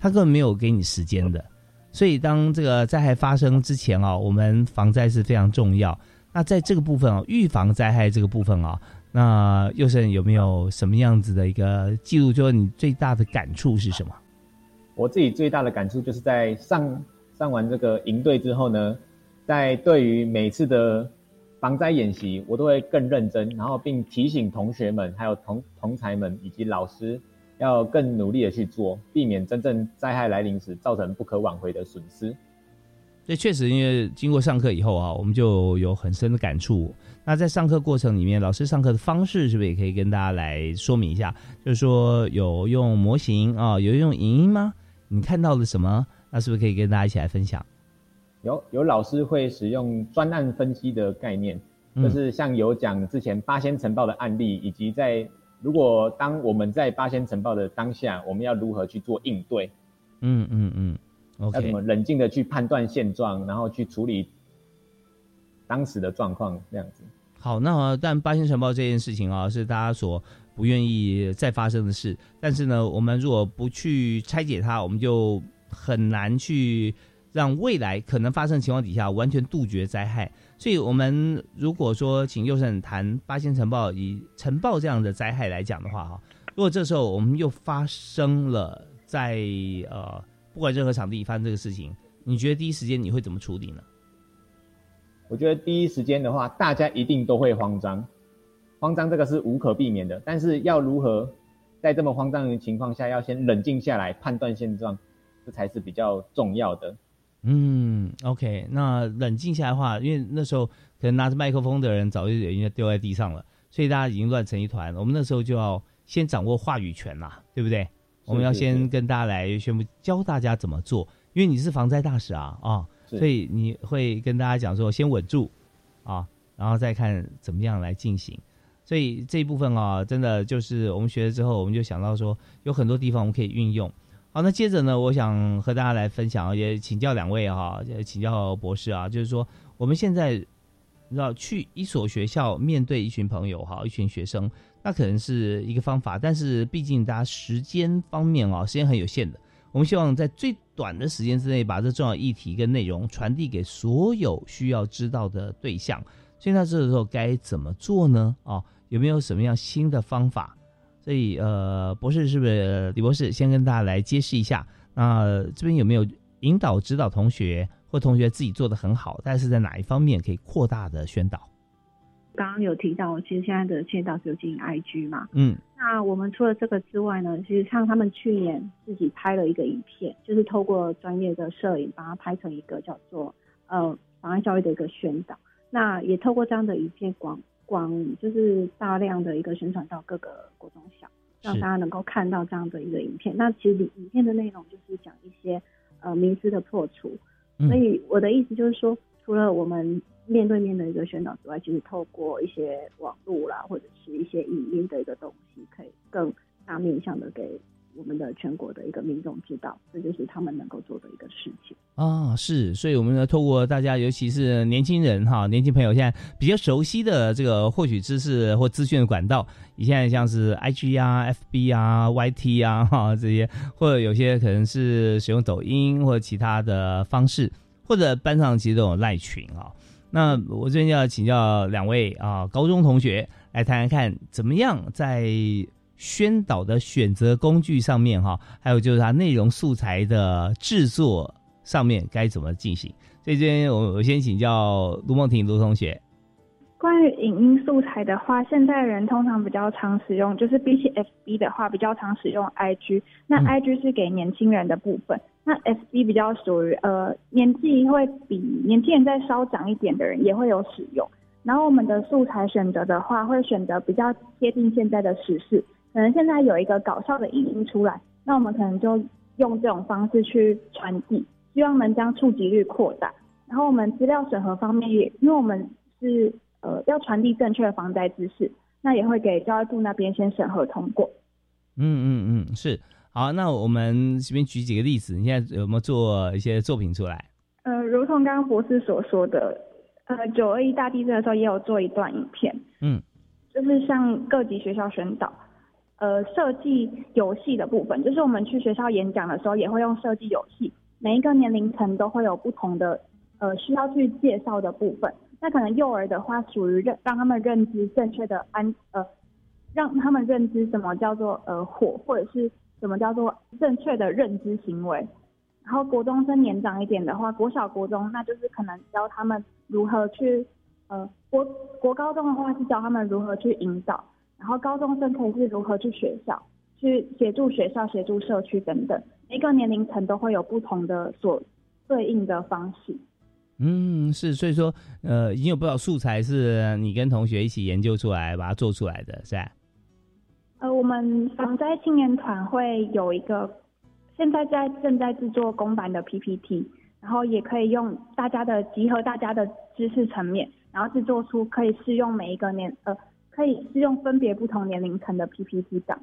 他根本没有给你时间的。所以当这个灾害发生之前啊，我们防灾是非常重要。那在这个部分啊，预防灾害这个部分啊，那佑生有没有什么样子的一个记录？就是你最大的感触是什么？我自己最大的感触就是在上上完这个营队之后呢。在对于每次的防灾演习，我都会更认真，然后并提醒同学们、还有同同才们以及老师，要更努力的去做，避免真正灾害来临时造成不可挽回的损失。这确实，因为经过上课以后啊，我们就有很深的感触。那在上课过程里面，老师上课的方式是不是也可以跟大家来说明一下？就是说有用模型啊，有用影音吗？你看到了什么？那是不是可以跟大家一起来分享？有有老师会使用专案分析的概念，就是像有讲之前八仙城报的案例，以及在如果当我们在八仙城报的当下，我们要如何去做应对？嗯嗯嗯，要怎么冷静的去判断现状，然后去处理当时的状况这样子。好，那但八仙城报这件事情啊，是大家所不愿意再发生的事。但是呢，我们如果不去拆解它，我们就很难去。让未来可能发生的情况底下完全杜绝灾害，所以我们如果说请右胜谈八仙城报以城报这样的灾害来讲的话，哈，如果这时候我们又发生了在呃不管任何场地发生这个事情，你觉得第一时间你会怎么处理呢？我觉得第一时间的话，大家一定都会慌张，慌张这个是无可避免的，但是要如何在这么慌张的情况下，要先冷静下来判断现状，这才是比较重要的。嗯，OK，那冷静下来的话，因为那时候可能拿着麦克风的人早就已经丢在地上了，所以大家已经乱成一团。我们那时候就要先掌握话语权啦，对不对？我们要先跟大家来宣布，教大家怎么做。因为你是防灾大使啊，啊，所以你会跟大家讲说，先稳住啊，然后再看怎么样来进行。所以这一部分啊，真的就是我们学了之后，我们就想到说，有很多地方我们可以运用。好，那接着呢，我想和大家来分享，也请教两位哈，请教博士啊，就是说我们现在要去一所学校，面对一群朋友哈，一群学生，那可能是一个方法，但是毕竟大家时间方面啊，时间很有限的，我们希望在最短的时间之内，把这重要议题跟内容传递给所有需要知道的对象。所以那这个时候该怎么做呢？哦，有没有什么样新的方法？所以呃，博士是不是李博士先跟大家来揭示一下？那这边有没有引导指导同学或同学自己做的很好，但是在哪一方面可以扩大的宣导？刚刚有提到，其实现在的签到是有经营 IG 嘛，嗯，那我们除了这个之外呢，其实像他们去年自己拍了一个影片，就是透过专业的摄影把它拍成一个叫做呃妨碍教育的一个宣导。那也透过这样的影片广广，就是大量的一个宣传到各个国中小，让大家能够看到这样的一个影片。那其实影片的内容就是讲一些呃迷思的破除。所以我的意思就是说，除了我们面对面的一个宣导之外，其实透过一些网络啦，或者是一些影音的一个东西，可以更大面向的给。我们的全国的一个民众知道，这就是他们能够做的一个事情啊。是，所以我们呢，透过大家，尤其是年轻人哈，年轻朋友现在比较熟悉的这个获取知识或资讯的管道，你现在像是 I G 啊、F B 啊、Y T 啊哈这些，或者有些可能是使用抖音或者其他的方式，或者班上其实都有赖群啊。那我这边要请教两位啊，高中同学来谈谈看，怎么样在。宣导的选择工具上面哈，还有就是它内容素材的制作上面该怎么进行？所以这边我我先请教卢梦婷卢同学。关于影音素材的话，现在人通常比较常使用，就是比起 FB 的话，比较常使用 IG。那 IG 是给年轻人的部分，那 FB 比较属于呃年纪会比年轻人再稍长一点的人也会有使用。然后我们的素材选择的话，会选择比较贴近现在的时事。可能现在有一个搞笑的影音出来，那我们可能就用这种方式去传递，希望能将触及率扩大。然后我们资料审核方面也，因为我们是呃要传递正确的防灾知识，那也会给教育部那边先审核通过。嗯嗯嗯，是好。那我们这边举几个例子，你现在有没有做一些作品出来？呃，如同刚刚博士所说的，呃，九二一大地震的时候也有做一段影片，嗯，就是向各级学校宣导。呃，设计游戏的部分，就是我们去学校演讲的时候，也会用设计游戏。每一个年龄层都会有不同的呃需要去介绍的部分。那可能幼儿的话，属于认让他们认知正确的安呃，让他们认知什么叫做呃火，或者是什么叫做正确的认知行为。然后国中生年长一点的话，国小国中，那就是可能教他们如何去呃国国高中的话是教他们如何去引导。然后高中生可以是如何去学校，去协助学校、协助社区等等，每个年龄层都会有不同的所对应的方式。嗯，是，所以说，呃，已经有不少素材是你跟同学一起研究出来，把它做出来的，是吧？呃，我们防灾青年团会有一个，现在在正在制作公版的 PPT，然后也可以用大家的集合大家的知识层面，然后制作出可以适用每一个年呃。可以是用分别不同年龄层的 PPT 档。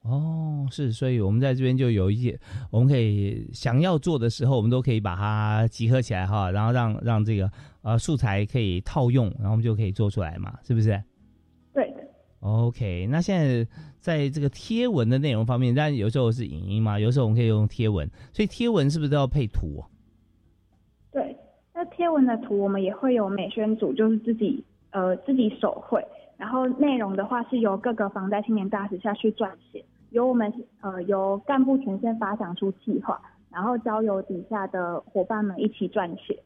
哦，是，所以我们在这边就有一些，我们可以想要做的时候，我们都可以把它集合起来哈，然后让让这个呃素材可以套用，然后我们就可以做出来嘛，是不是？对的。OK，那现在在这个贴文的内容方面，但有时候是影音嘛，有时候我们可以用贴文，所以贴文是不是都要配图？对，那贴文的图我们也会有美宣组，就是自己呃自己手绘。然后内容的话是由各个防灾青年大使下去撰写，由我们呃由干部权限发想出计划，然后交由底下的伙伴们一起撰写。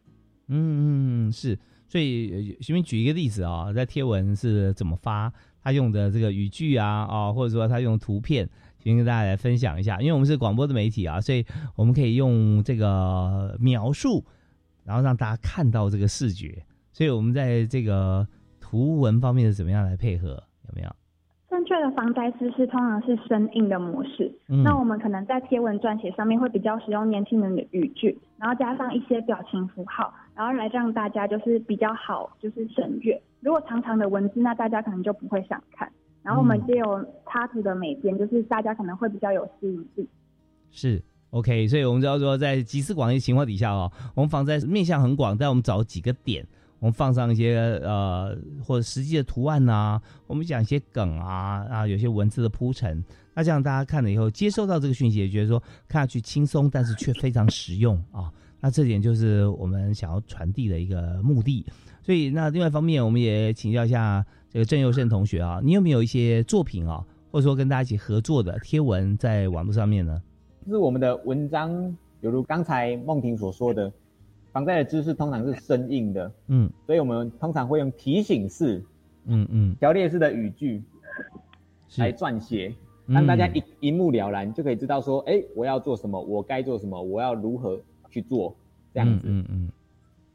嗯嗯是，所以随便举一个例子啊，在贴文是怎么发，他用的这个语句啊啊，或者说他用图片，先跟大家来分享一下，因为我们是广播的媒体啊，所以我们可以用这个描述，然后让大家看到这个视觉，所以我们在这个。图文方面是怎么样来配合？有没有正确的防灾知识？通常是生硬的模式。那我们可能在贴文撰写上面会比较使用年轻人的语句，然后加上一些表情符号，然后来让大家就是比较好就是省略。如果长长的文字，那大家可能就不会想看。然后我们借有插图的美编，就是大家可能会比较有吸引力。是 OK，所以我们知道说，在集思广益情况底下哦，我们防灾面向很广，但我们找几个点。我们放上一些呃或者实际的图案呐，我们讲一些梗啊啊，有些文字的铺陈，那这样大家看了以后接收到这个讯息，也觉得说看上去轻松，但是却非常实用啊。那这点就是我们想要传递的一个目的。所以那另外一方面，我们也请教一下这个郑佑胜同学啊，你有没有一些作品啊，或者说跟大家一起合作的贴文在网络上面呢？就是我们的文章，犹如刚才梦婷所说的，防灾的知识通常是生硬的，嗯，所以我们通常会用提醒式，嗯嗯，条列式的语句来撰写，让大家一一目了然，就可以知道说，哎，我要做什么，我该做什么，我要如何去做，这样子，嗯嗯。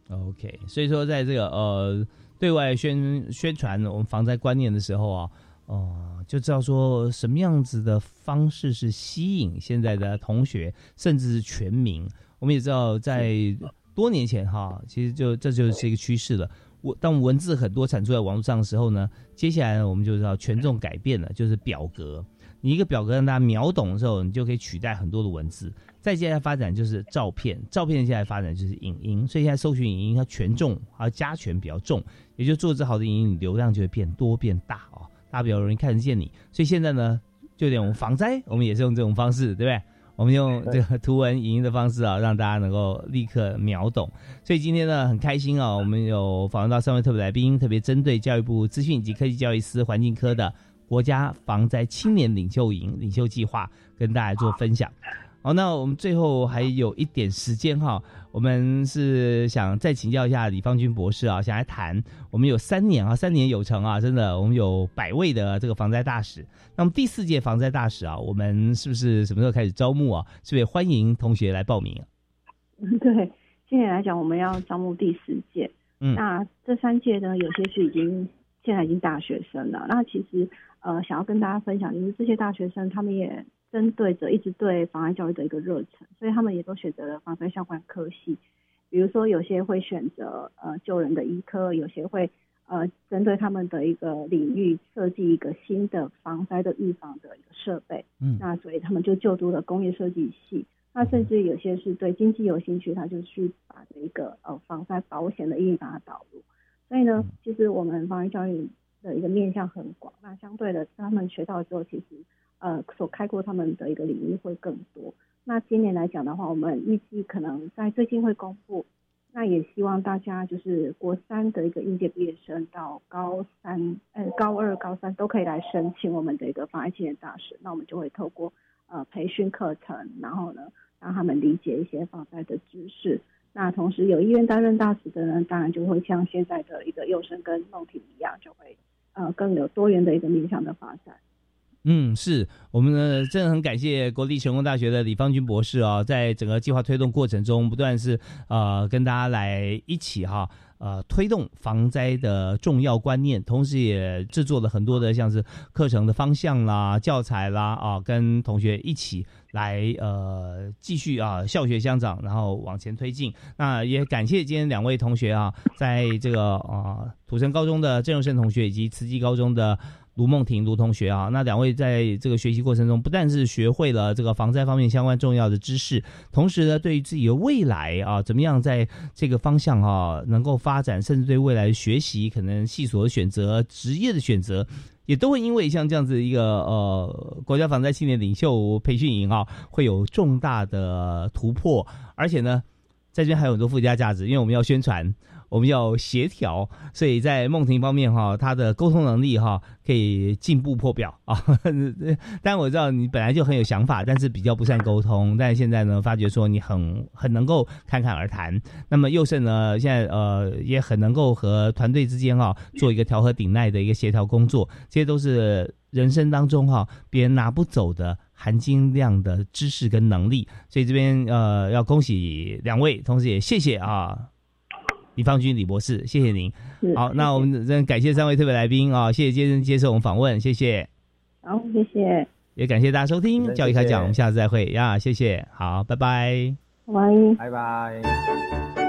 OK，所以说在这个呃对外宣宣传我们防灾观念的时候啊，哦，就知道说什么样子的方式是吸引现在的同学，甚至是全民。我们也知道，在多年前哈，其实就这就是一个趋势了。我当文字很多产出在网络上的时候呢，接下来呢我们就知道权重改变了，就是表格。你一个表格让大家秒懂的时候，你就可以取代很多的文字。再接下来发展就是照片，照片接下来发展就是影音。所以现在搜寻影音它权重啊加权比较重，也就做这好的影音，流量就会变多变大哦，大家比较容易看得见你。所以现在呢，就连我们防灾，我们也是用这种方式，对不对？我们用这个图文影音的方式啊，让大家能够立刻秒懂。所以今天呢，很开心啊，我们有访问到三位特别来宾，特别针对教育部资讯以及科技教育司环境科的。国家防灾青年领袖营领袖计划跟大家做分享。好，那我们最后还有一点时间哈，我们是想再请教一下李方军博士啊，想来谈我们有三年啊，三年有成啊，真的，我们有百位的这个防灾大使。那么第四届防灾大使啊，我们是不是什么时候开始招募啊？是不是欢迎同学来报名？对，今年来讲，我们要招募第四届。嗯，那这三届呢，有些是已经现在已经大学生了。那其实。呃，想要跟大家分享，就是这些大学生他们也针对着一直对防癌教育的一个热忱，所以他们也都选择了防灾相关科系。比如说，有些会选择呃救人的医科，有些会呃针对他们的一个领域设计一个新的防灾的预防的一个设备。嗯，那所以他们就就读了工业设计系。那甚至有些是对经济有兴趣，他就去把这一个呃防灾保险的意义把它导入。所以呢，其实我们防灾教育。的一个面向很广，那相对的，他们学到之后，其实呃所开阔他们的一个领域会更多。那今年来讲的话，我们预计可能在最近会公布，那也希望大家就是国三的一个应届毕业生到高三，呃高二、高三都可以来申请我们的一个防疫青年大使。那我们就会透过呃培训课程，然后呢让他们理解一些防灾的知识。那同时有意愿担任大使的人，当然就会像现在的一个幼生跟梦婷一样，就会。呃，更有多元的一个面向的发展。嗯，是我们呢，真的很感谢国立成功大学的李方军博士啊，在整个计划推动过程中，不断是呃跟大家来一起哈。呃，推动防灾的重要观念，同时也制作了很多的像是课程的方向啦、教材啦啊，跟同学一起来呃继续啊校学相长，然后往前推进。那也感谢今天两位同学啊，在这个啊土城高中的郑永胜同学以及慈济高中的。卢梦婷卢同学啊，那两位在这个学习过程中，不但是学会了这个防灾方面相关重要的知识，同时呢，对于自己的未来啊，怎么样在这个方向啊能够发展，甚至对未来学习可能系所的选择、职业的选择，也都会因为像这样子一个呃国家防灾青年领袖培训营啊，会有重大的突破，而且呢，在这边还有很多附加价值，因为我们要宣传。我们要协调，所以在梦婷方面哈，他的沟通能力哈可以进步破表 啊。但我知道你本来就很有想法，但是比较不善沟通。但是现在呢，发觉说你很很能够侃侃而谈。那么佑胜呢，现在呃也很能够和团队之间哈做一个调和顶耐的一个协调工作。这些都是人生当中哈别人拿不走的含金量的知识跟能力。所以这边呃要恭喜两位，同时也谢谢啊。李方军，李博士，谢谢您。好，那我们真感谢三位特别来宾啊，谢谢接受接受我们访问，谢谢。好，谢谢。也感谢大家收听教育开讲，我们下次再会呀，谢谢。好，拜拜。拜拜拜。